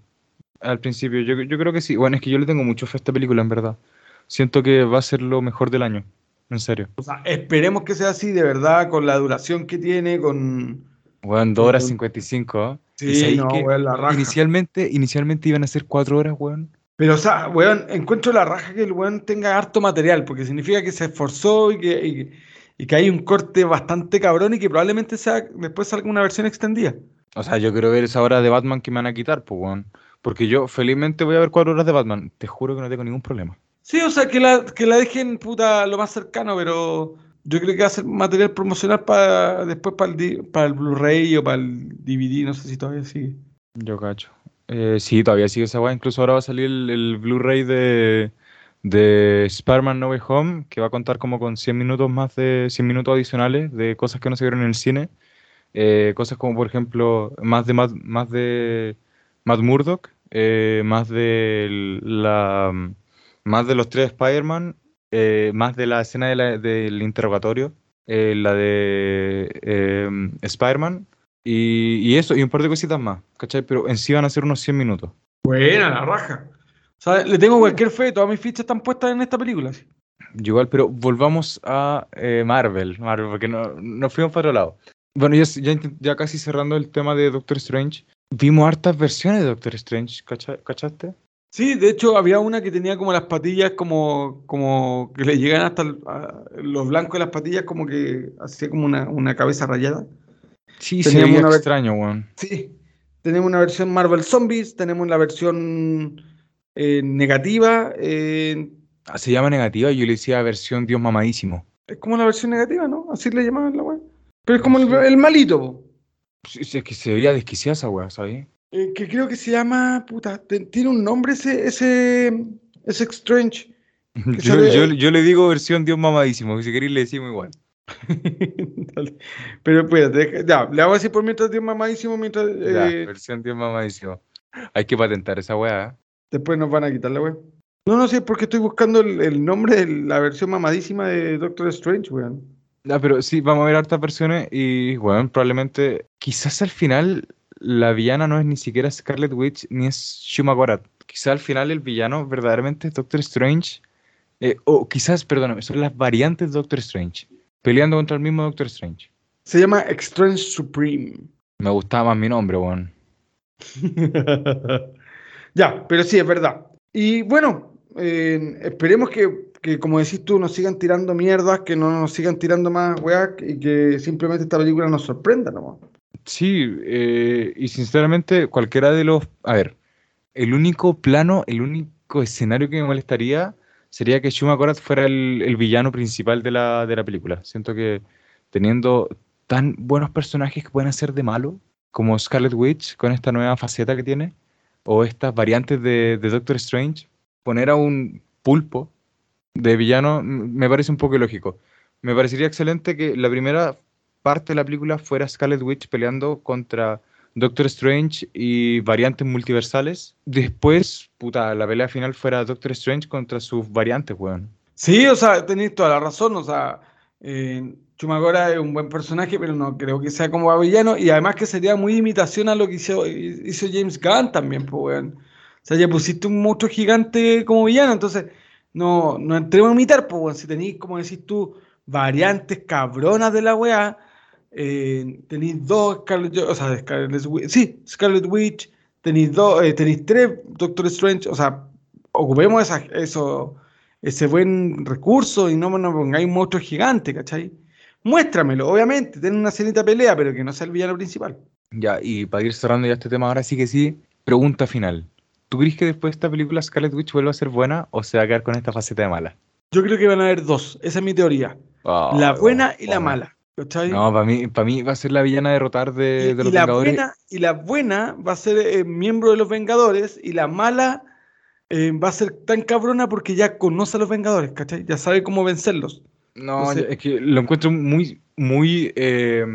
al principio. Yo, yo creo que sí. Bueno, es que yo le tengo mucho fe a esta película, en verdad. Siento que va a ser lo mejor del año. En serio. O sea, esperemos que sea así, de verdad, con la duración que tiene, con... Weón, 2 horas Con- 55. ¿Y Sí, no, weón, la raja. Inicialmente, inicialmente iban a ser 4 horas, weón. Pero, o sea, weón, encuentro la raja que el weón tenga harto material, porque significa que se esforzó y que, y, y que hay un corte bastante cabrón y que probablemente sea, después salga una versión extendida. O sea, yo quiero ver esa hora de Batman que me van a quitar, pues, weón. Porque yo felizmente voy a ver 4 horas de Batman. Te juro que no tengo ningún problema. Sí, o sea, que la, que la dejen puta lo más cercano, pero yo creo que va a ser material promocional para después para el, para el Blu-ray o para el DVD, no sé si todavía sigue. Yo cacho. Eh, sí, todavía sigue esa weá. Incluso ahora va a salir el, Blu-ray de, de Spider-Man No Way Home, que va a contar como con 100 minutos más de 100 minutos adicionales de cosas que no se vieron en el cine. Eh, cosas como, por ejemplo, más de Matt, más de Matt Murdock, eh, más de la, Más de los tres Spider-Man, eh, más de la escena de la- del interrogatorio, eh, la de eh, Spider-Man, y, y eso, y un par de cositas más, ¿cachai? Pero en sí van a ser unos 100 minutos. Buena la raja. O sea, le tengo cualquier fe, todas mis fichas están puestas en esta película. sí. Igual, pero volvamos a eh, Marvel, Marvel, porque no, nos fuimos para otro lado. Bueno, ya, ya, casi cerrando el tema de Doctor Strange, vimos hartas versiones de Doctor Strange, ¿cacha- ¿cachaste? Sí, de hecho había una que tenía como las patillas como, como que le llegan hasta el- a- los blancos de las patillas como que hacía como una, una cabeza rayada. Sí, se veía una extraño, weón. Sí, tenemos una versión Marvel Zombies, tenemos la versión eh, negativa, eh, Ah, Se llama negativa, yo le decía versión Dios mamadísimo. es como la versión negativa, ¿no? Así le llamaban la weá. Pero es como el, malito, po. Sí, es que se veía desquiciada esa weá, ¿sabes? Eh, que creo que se llama, puta, tiene un nombre ese, ese, ese Strange. Yo, sale- yo- yo le digo versión Dios mamadísimo, si queréis le decimos igual. Pero espérate, deja- ya, le hago así por mientras Dios mamadísimo, mientras Ya, eh, versión Dios mamadísimo. Hay que patentar esa weá. ¿eh? después nos van a quitar la web. No, no sé, porque estoy buscando el, el nombre de la versión mamadísima de Doctor Strange, weón. Ah, pero sí, vamos a ver hartas versiones y, bueno, probablemente, quizás al final la villana no es ni siquiera Scarlet Witch ni es Shuma Gorath. Quizás al final el villano verdaderamente es Doctor Strange. eh, o quizás, perdóname, son las variantes de Doctor Strange. Peleando contra el mismo Doctor Strange. Se llama Strange Supreme. Me gustaba más mi nombre, weón. ya, pero sí, es verdad. Y bueno, eh, esperemos que, que, como decís tú, nos sigan tirando mierdas, que no nos sigan tirando más weas y que simplemente esta película nos sorprenda nomás. Sí, eh, y sinceramente, cualquiera de los. A ver, el único plano, el único escenario que me molestaría sería que Shuma fuera el, el villano principal de la, de la película. Siento que teniendo tan buenos personajes que pueden hacer de malo, como Scarlet Witch, con esta nueva faceta que tiene, o estas variantes de, de Doctor Strange, poner a un pulpo de villano me parece un poco ilógico. Me parecería excelente que la primera parte de la película fuera Scarlet Witch peleando contra Doctor Strange y variantes multiversales. Después, puta, la pelea final fuera Doctor Strange contra sus variantes, weón. Sí, o sea, tenéis toda la razón, o sea, eh, Chumagora es un buen personaje, pero no creo que sea como villano, y además que sería muy imitación a lo que hizo, hizo James Gunn también, pues, weón. O sea, ya pusiste un monstruo gigante como villano, entonces no, no entremos a imitar, pues, weón. Si tenéis, como decís tú, variantes cabronas de la weá, eh, tenéis dos Scarlet, o sea, Scarlet Witch, sí, Scarlet Witch, tenéis dos, eh, tenéis tres Doctor Strange, o sea, ocupemos esa, eso, ese buen recurso y no nos pongáis un monstruo gigante, ¿cachai? Muéstramelo, obviamente, ten una cenita pelea, pero que no sea el villano principal. Ya, y para ir cerrando ya este tema, ahora sí que sí, pregunta final. ¿Tú crees que después de esta película Scarlet Witch vuelva a ser buena o se va a quedar con esta faceta de mala? Yo creo que van a haber dos, esa es mi teoría. Ah, la buena y la mala, ¿cachai? No, para mí, para mí va a ser la villana a derrotar de, y, de y los la Vengadores. buena, y la buena va a ser eh, miembro de los Vengadores y la mala eh, va a ser tan cabrona porque ya conoce a los Vengadores, ¿cachai? Ya sabe cómo vencerlos. No, Entonces- es que lo encuentro muy, muy eh,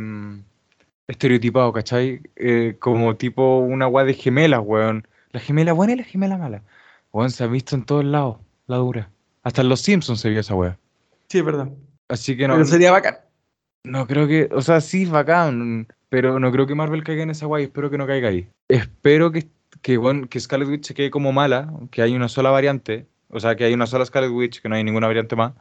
estereotipado, ¿cachai? Eh, como tipo una weá de gemelas, weón. La gemela buena y la gemela mala. Weón, se ha visto en todos lados, la dura. Hasta en Los Simpsons se vio esa weá. Sí, es verdad. Así que no, Pero sería bacán. No creo que, o sea, sí, bacán, pero no creo que Marvel caiga en esa weá y espero que no caiga ahí. Espero que, que, weón, que Scarlet Witch se quede como mala, que hay una sola variante, o sea, que hay una sola Scarlet Witch, que no hay ninguna variante más.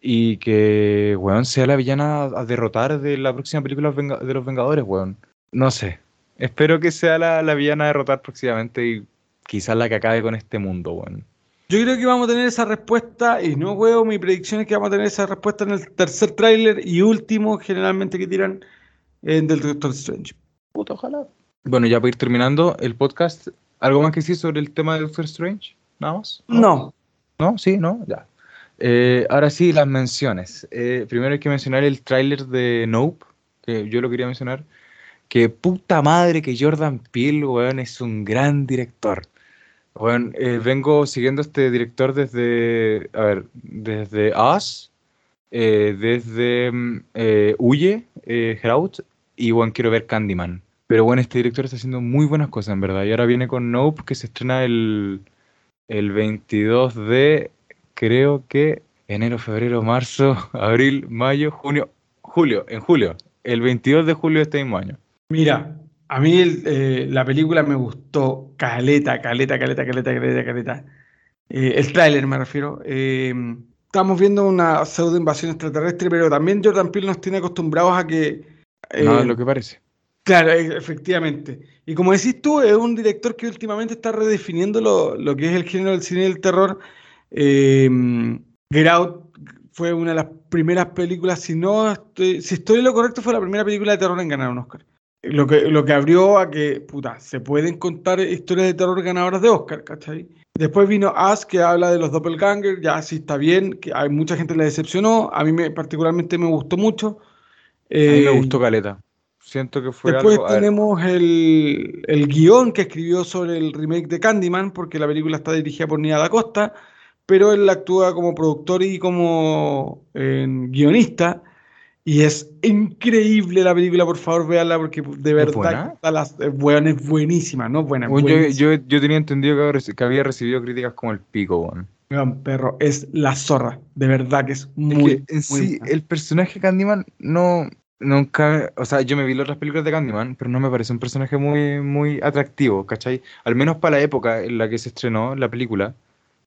Y que, weón, sea la villana a derrotar de la próxima película de los Vengadores, weón. No sé. Espero que sea la, la villana a derrotar próximamente y quizás la que acabe con este mundo, weón. Yo creo que vamos a tener esa respuesta, y no huevo, mi predicción es que vamos a tener esa respuesta en el tercer tráiler y último, generalmente, que tiran eh, del Doctor Strange. Puta, ojalá. Bueno, ya para ir terminando el podcast, ¿algo más que decir sobre el tema de Doctor Strange? ¿Nada más? No. ¿No? ¿Sí? ¿No? Ya. Eh, ahora sí, las menciones. Eh, primero hay que mencionar el tráiler de Nope, que yo lo quería mencionar. Que puta madre que Jordan Peele, weón, es un gran director. Weón, eh, vengo siguiendo a este director desde, a ver, desde Us, eh, desde mm, eh, Huye, eh, y bueno, quiero ver Candyman. Pero bueno, este director está haciendo muy buenas cosas, en verdad. Y ahora viene con Nope, que se estrena el, el 22 de creo que enero, febrero, marzo, abril, mayo, junio, julio, en julio, el 22 de julio de este mismo año. Mira, a mí eh, la película me gustó caleta, caleta, caleta, caleta, caleta, caleta. Eh, el tráiler me refiero. Eh, estamos viendo una pseudo invasión extraterrestre, pero también Jordan Peele nos tiene acostumbrados a que... no es lo que parece. Claro, e, efectivamente. Y como decís tú, es un director que últimamente está redefiniendo lo, lo que es el género del cine del terror. Get Out fue una de las primeras películas, si no estoy, si estoy en lo correcto, fue la primera película de terror en ganar un Oscar. Lo que, lo que abrió a que, puta, se pueden contar historias de terror ganadoras de Oscar, ¿cachai? Después vino As, que habla de los doppelgangers, ya sí está bien, que hay mucha gente le decepcionó, a mí me, particularmente me gustó mucho. a mí me Eh, gustó Caleta. Siento que fue Después algo... a tenemos el, el guion que escribió sobre el remake de Candyman, porque la película está dirigida por Nia Da Costa, pero él actúa como productor y como eh, guionista. Y es increíble la película, por favor, véanla, porque de verdad que está las, es, buena, es buenísima, ¿no? Buena, es Bueno, yo, yo, yo tenía entendido que había reci- que había recibido críticas como el pico, weón. Weón, perro, es la zorra, de verdad que es Es muy, que en muy sí, buena. el personaje Candyman no. Nunca. O sea, yo me vi las otras películas de Candyman, pero no me parece un personaje muy, muy atractivo, ¿cachai? Al menos para la época en la que se estrenó la película.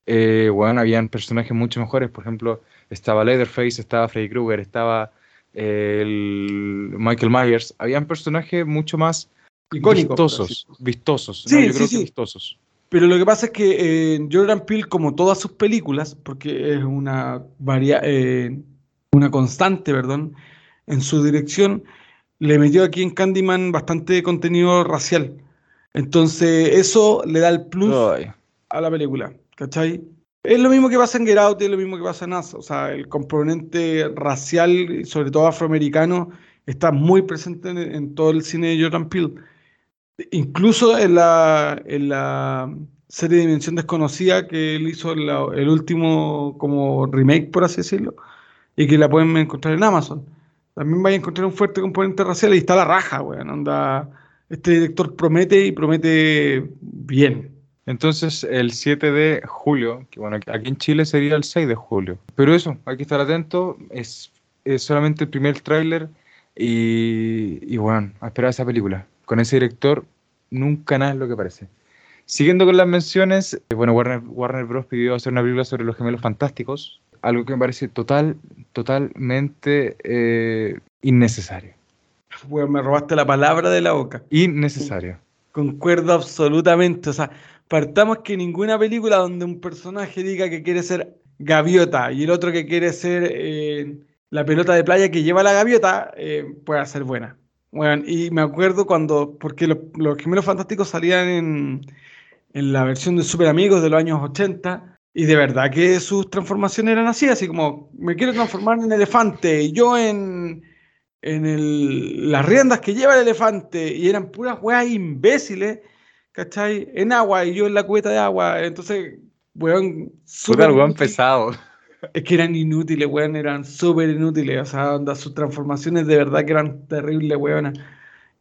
Eh, bueno, habían personajes mucho mejores. Por ejemplo, estaba Leatherface, estaba Freddy Krueger, estaba eh, el Michael Myers. Habían personajes mucho más icónico. vistosos. Vistosos. Sí, no, yo sí, creo sí. que vistosos. Pero lo que pasa es que eh, Jordan Peele, como todas sus películas, porque es una, varia- eh, una constante, perdón, en su dirección, le metió aquí en Candyman bastante contenido racial. Entonces, eso le da el plus Ay. a la película, ¿cachai? Es lo mismo que pasa en Get Out y es lo mismo que pasa en Us. O sea, el componente racial, sobre todo afroamericano, está muy presente en, todo el cine de Jordan Peele. Incluso en la, serie Dimensión Desconocida que él hizo el último como remake, por así decirlo, y que la pueden encontrar en Amazon. También vais a encontrar un fuerte componente racial y está la raja, weón. Este director promete y promete bien. Entonces, el 7 de julio, que bueno, aquí en Chile sería el 6 de julio. Pero eso, hay que estar atento. Es, es solamente el primer tráiler y, y bueno, a esperar esa película. Con ese director, nunca nada es lo que parece. Siguiendo con las menciones, eh, bueno, Warner, Warner Bros. pidió hacer una película sobre los gemelos fantásticos, algo que me parece total, totalmente eh, innecesario. Weón, me robaste la palabra de la boca. Innecesario. Concuerdo absolutamente. O sea, partamos que ninguna película donde un personaje diga que quiere ser gaviota y el otro que quiere ser eh, la pelota de playa que lleva la gaviota eh, pueda ser buena. Bueno, y me acuerdo cuando, porque los, los gemelos fantásticos salían en, en la versión de Super Amigos de los años 80 y de verdad que sus transformaciones eran así, así como me quiero transformar en elefante y yo en, en el- las riendas que lleva el elefante y eran puras weas imbéciles, ¿cachai? En agua y yo en la cubeta de agua, entonces, weón, súper weón pesado. Es que eran inútiles, weón, eran súper inútiles, o sea, onda, sus transformaciones de verdad que eran terribles, weón.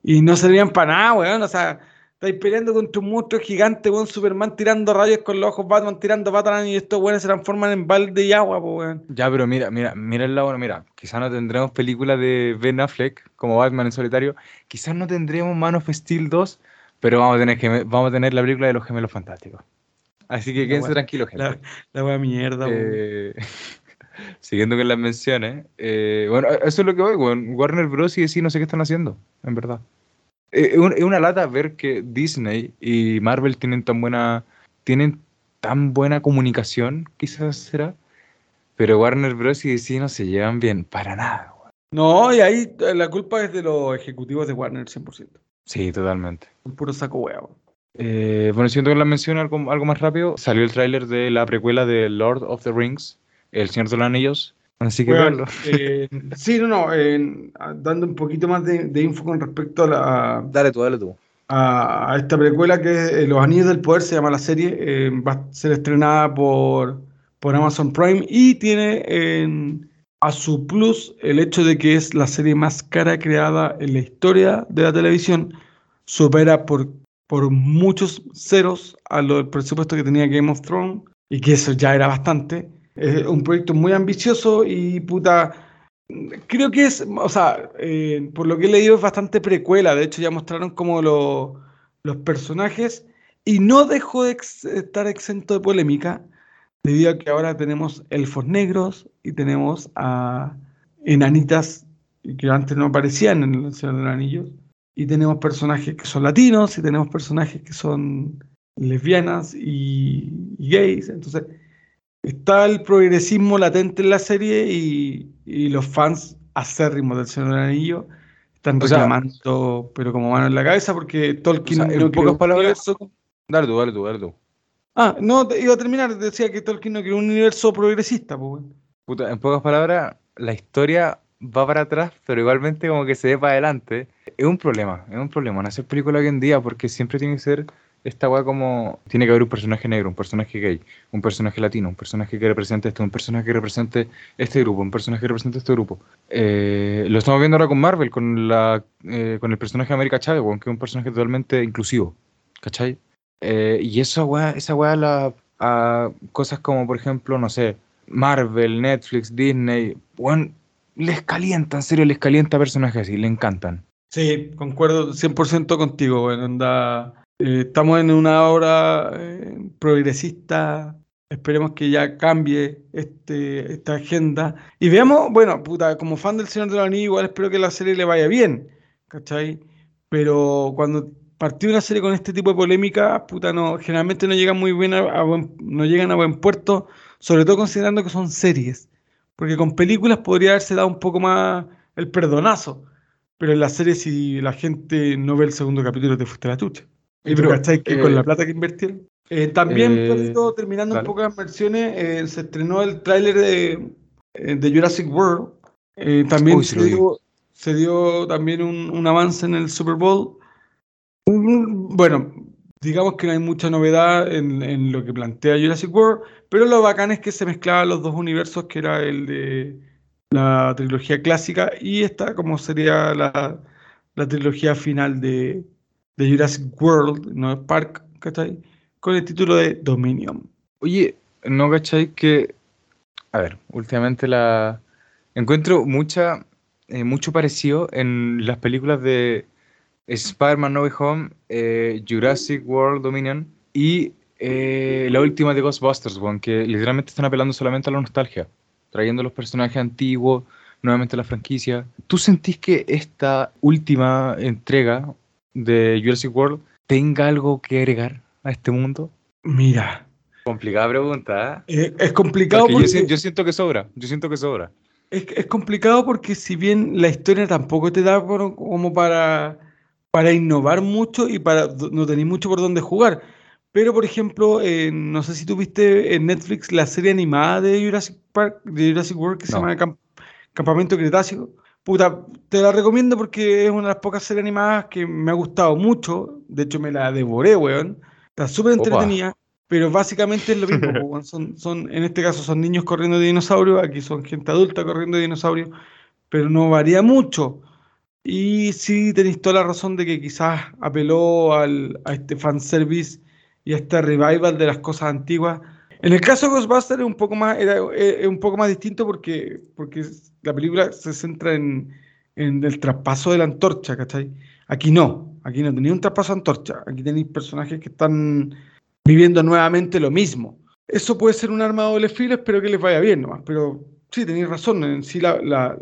Y no servían para nada, weón, o sea, estáis peleando contra un monstruo gigante, weón, Superman tirando rayos con los ojos, Batman tirando Batman y estos weones se transforman en balde y agua, weón. Ya, pero mira, mira, mira el lado, mira, quizás no tendremos película de Ben Affleck como Batman en solitario, quizás no tendremos Man of Steel 2, pero vamos a tener que vamos a tener la película de los gemelos fantásticos. Así que quédense tranquilos, gente. La, la mierda. Eh, siguiendo con las menciones, eh, bueno, eso es lo que voy. Warner Bros. y DC no sé qué están haciendo, en verdad. Eh, Es un- es una lata ver que Disney y Marvel tienen tan buena, tienen tan buena comunicación, quizás será, pero Warner Bros. y DC no se llevan bien, para nada. No, y ahí eh, la culpa es de los ejecutivos de Warner, 100%. Sí, totalmente. Un puro saco weón. Eh, bueno, siento que la mención algo, algo más rápido. Salió el tráiler de la precuela de Lord of the Rings, El Señor de los Anillos. Así que verlo. eh, sí, no, no, eh, dando un poquito más de, de info con respecto a, la, Dale tú, dale tú. a, a esta precuela que es eh, Los Anillos del Poder, se llama la serie, eh, va a ser estrenada por, por Amazon Prime y tiene en- a su plus el hecho de que es la serie más cara creada en la historia de la televisión, supera por, por muchos ceros a lo del presupuesto que tenía Game of Thrones y que eso ya era bastante. Es un proyecto muy ambicioso y puta. Creo que es, o sea, eh, por lo que he leído es bastante precuela. De hecho, ya mostraron como lo- los personajes y no dejó de estar exento de polémica debido a que ahora tenemos elfos negros y tenemos a enanitas que antes no aparecían en El Señor de los Anillos. Y tenemos personajes que son latinos y tenemos personajes que son lesbianas y, y gays. Entonces, está el progresismo latente en la serie y, y los fans acérrimos del Señor del Anillo están O sea- reclamando, pero como mano en la cabeza, porque Tolkien O sea, en no pocas palabras- universo- Dale tú, dale tú, dale tú. Ah, no, iba a terminar. Decía que Tolkien no creó un universo progresista, pues. Puta, en pocas palabras, la historia va para atrás, pero igualmente como que se ve para adelante. Es un problema, es un problema en hacer películas hoy en día porque siempre tiene que ser esta weá como... Tiene que haber un personaje negro, un personaje gay, un personaje latino, un personaje que represente esto, un personaje que represente este grupo, un personaje que represente este grupo. Eh, lo estamos viendo ahora con Marvel, con, la, eh, con el personaje de América Chávez, que es un personaje totalmente inclusivo, ¿cachai? Eh, y esa weá, esa weá la, a cosas como, por ejemplo, no sé, Marvel, Netflix, Disney, weón, les calienta, en serio, les calienta personajes así, le encantan. Sí, concuerdo 100% contigo, bueno, onda, eh, estamos en una hora eh, progresista, esperemos que ya cambie este, esta agenda. Y veamos, bueno, puta, como fan del Señor de los Anillos, igual espero que la serie le vaya bien, ¿cachai? Pero cuando partió una serie con este tipo de polémica, puta, no, generalmente no llegan muy bien a, a buen, no llegan a buen puerto, sobre todo considerando que son series. Porque con películas podría haberse dado un poco más el perdonazo. Pero en la serie, si la gente no ve el segundo capítulo, te fuiste a la tucha. Y Pero, tú cachai que eh, con la plata que invirtieron. Eh, también, eh, terminando un poco las versiones, eh, se estrenó el tráiler de, eh, de Jurassic World. Eh, también Uy, se, vi. dio, se dio también un, un avance en el Super Bowl. Bueno, digamos que no hay mucha novedad en, lo que plantea Jurassic World, pero lo bacán es que se mezclaban los dos universos, que era el de la trilogía clásica y esta como sería la, trilogía final de, de Jurassic World, no Park, ¿cachai? Con el título de Dominion. Oye, ¿no cachai que... A ver, últimamente la... Encuentro mucha, eh, mucho parecido en las películas de Spider-Man No Way Home, eh, Jurassic World Dominion y eh, la última de Ghostbusters, weón, que literalmente están apelando solamente a la nostalgia, trayendo los personajes antiguos, nuevamente a la franquicia. ¿Tú sentís que esta última entrega de Jurassic World tenga algo que agregar a este mundo? Mira, Complicada pregunta, ¿eh? eh, es complicado Porque yo, porque, yo siento que sobra, yo siento que sobra. es, es complicado porque si bien la historia tampoco te da por- como para, para innovar mucho y para no tenéis mucho por dónde jugar. Pero, por ejemplo, eh, no sé si tú viste en Netflix la serie animada de Jurassic Park, de Jurassic World, que se No. llama Camp- Campamento Cretácico. Puta, te la recomiendo porque es una de las pocas series animadas que me ha gustado mucho. De hecho, me la devoré, weón. Está súper entretenida, pero básicamente es lo mismo. weón. Son, son, en este caso son niños corriendo de dinosaurios, aquí son gente adulta corriendo de dinosaurios, pero no varía mucho. Y sí tenéis toda la razón de que quizás apeló al, a este fanservice y a este revival de las cosas antiguas. En el caso de Ghostbusters es un poco más, era, es un poco más distinto porque, porque la película se centra en, en el traspaso de la antorcha, ¿cachai? Aquí no, aquí no tenéis un traspaso de antorcha, aquí tenéis personajes que están viviendo nuevamente lo mismo. Eso puede ser un arma de doble filo, espero que les vaya bien nomás, pero sí, tenéis razón, en sí la, la,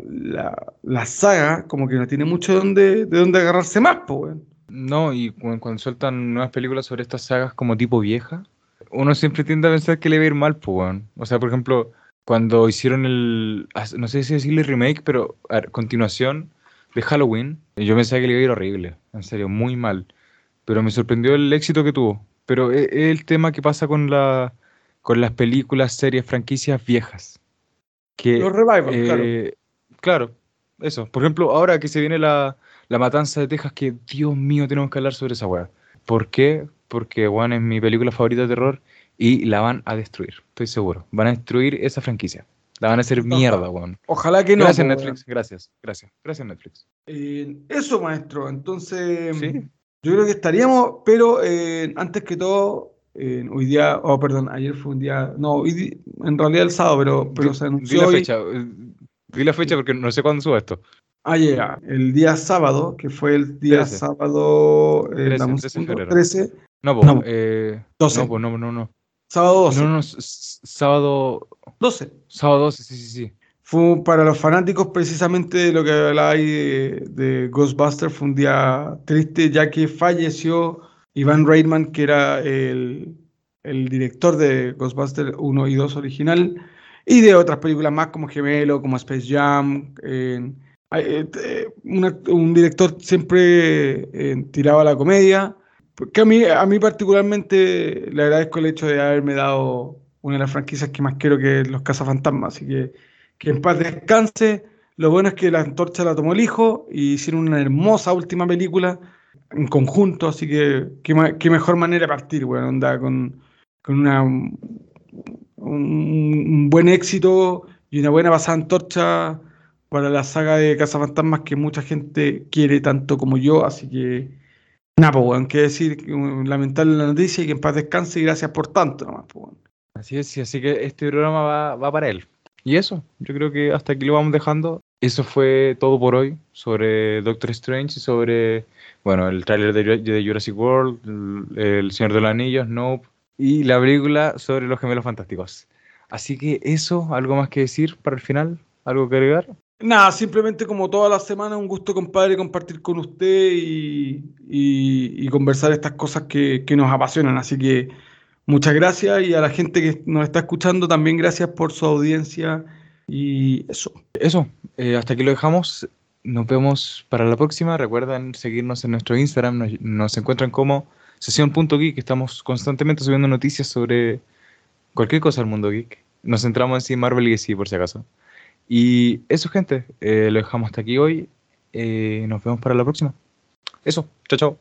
la, saga como que no tiene mucho de dónde, de dónde agarrarse más, pues. No, y cu- cuando, sueltan nuevas películas sobre estas sagas como tipo vieja, uno siempre tiende a pensar que le va a ir mal, pues. O sea, por ejemplo, cuando hicieron el, no sé si decirle remake, pero a continuación de Halloween, yo pensaba que le iba a ir horrible, en serio, muy mal. Pero me sorprendió el éxito que tuvo. Pero es el tema que pasa con la, con las películas, series, franquicias viejas. Que, Los revivals, claro. eh, claro, eso. Por ejemplo, ahora que se viene la, la matanza de Texas, que Dios mío, tenemos que hablar sobre esa weá. ¿Por qué? Porque One es mi película favorita de terror y la van a destruir, estoy seguro. Van a destruir esa franquicia. La van a hacer mierda, weón. Ojalá que no. Gracias, po, Netflix. Gracias, gracias. Gracias, Netflix. Eh, eso, maestro. Entonces, Sí. yo creo que estaríamos, pero eh, antes que todo, eh, hoy día, oh, perdón, ayer fue un día, no, hoy di- en realidad el sábado, pero, pero se Di anunció la hoy. fecha. eh, Di la fecha porque no sé cuándo subo esto. Ah, llega, el día sábado, que fue el día 13. sábado, eh, 13, dame un 13 de segundo, febrero. 13, No, pues. No. eh, 12. No, pues no, no, no. sábado 12, No, no, sábado. 12. Sábado 12, sí, sí, sí. Fue para los fanáticos precisamente lo que hablaba ahí de, de Ghostbusters, fue un día triste ya que falleció Ivan Reitman, que era el, director de Ghostbusters 1 y 2 original, y de otras películas más como Gemelo, como Space Jam. eh, eh, un director siempre eh, tirado a la comedia, que a mí, a mí particularmente le agradezco el hecho de haberme dado una de las franquicias que más quiero, que es Los Cazafantasmas, así que que en paz descanse. Lo bueno es que la antorcha la tomó el hijo y hicieron una hermosa última película en conjunto, así que qué, qué mejor manera de partir, bueno, onda, con, con una, un, buen éxito y una buena pasada antorcha para la saga de Cazafantasmas que mucha gente quiere tanto como yo, así que nada, pues, weón, que decir, lamentable la noticia y que en paz descanse y gracias por tanto, nomás, pues, weón. Así es, sí, así que este programa va, va para él. Y eso, yo creo que hasta aquí lo vamos dejando. Eso fue todo por hoy sobre Doctor Strange y sobre, bueno, el tráiler de, Jura- de Jurassic World, el, el Señor de los Anillos, Nope, y la película sobre los gemelos fantásticos. Así que eso, algo más que decir para el final, algo que agregar. Nada, simplemente como todas las semanas, un gusto, compadre, compartir con usted y, y- y conversar estas cosas que, que nos apasionan. Así que muchas gracias y a la gente que nos está escuchando también gracias por su audiencia y eso. Eso, eh, hasta aquí lo dejamos. Nos vemos para la próxima. Recuerden seguirnos en nuestro Instagram. Nos, encuentran como sesión.geek. Estamos constantemente subiendo noticias sobre cualquier cosa del mundo geek. Nos centramos en sí Marvel y sí, por si acaso. Y eso, gente. eh, lo dejamos hasta aquí hoy. Eh, nos vemos para la próxima. Eso, chao, chao.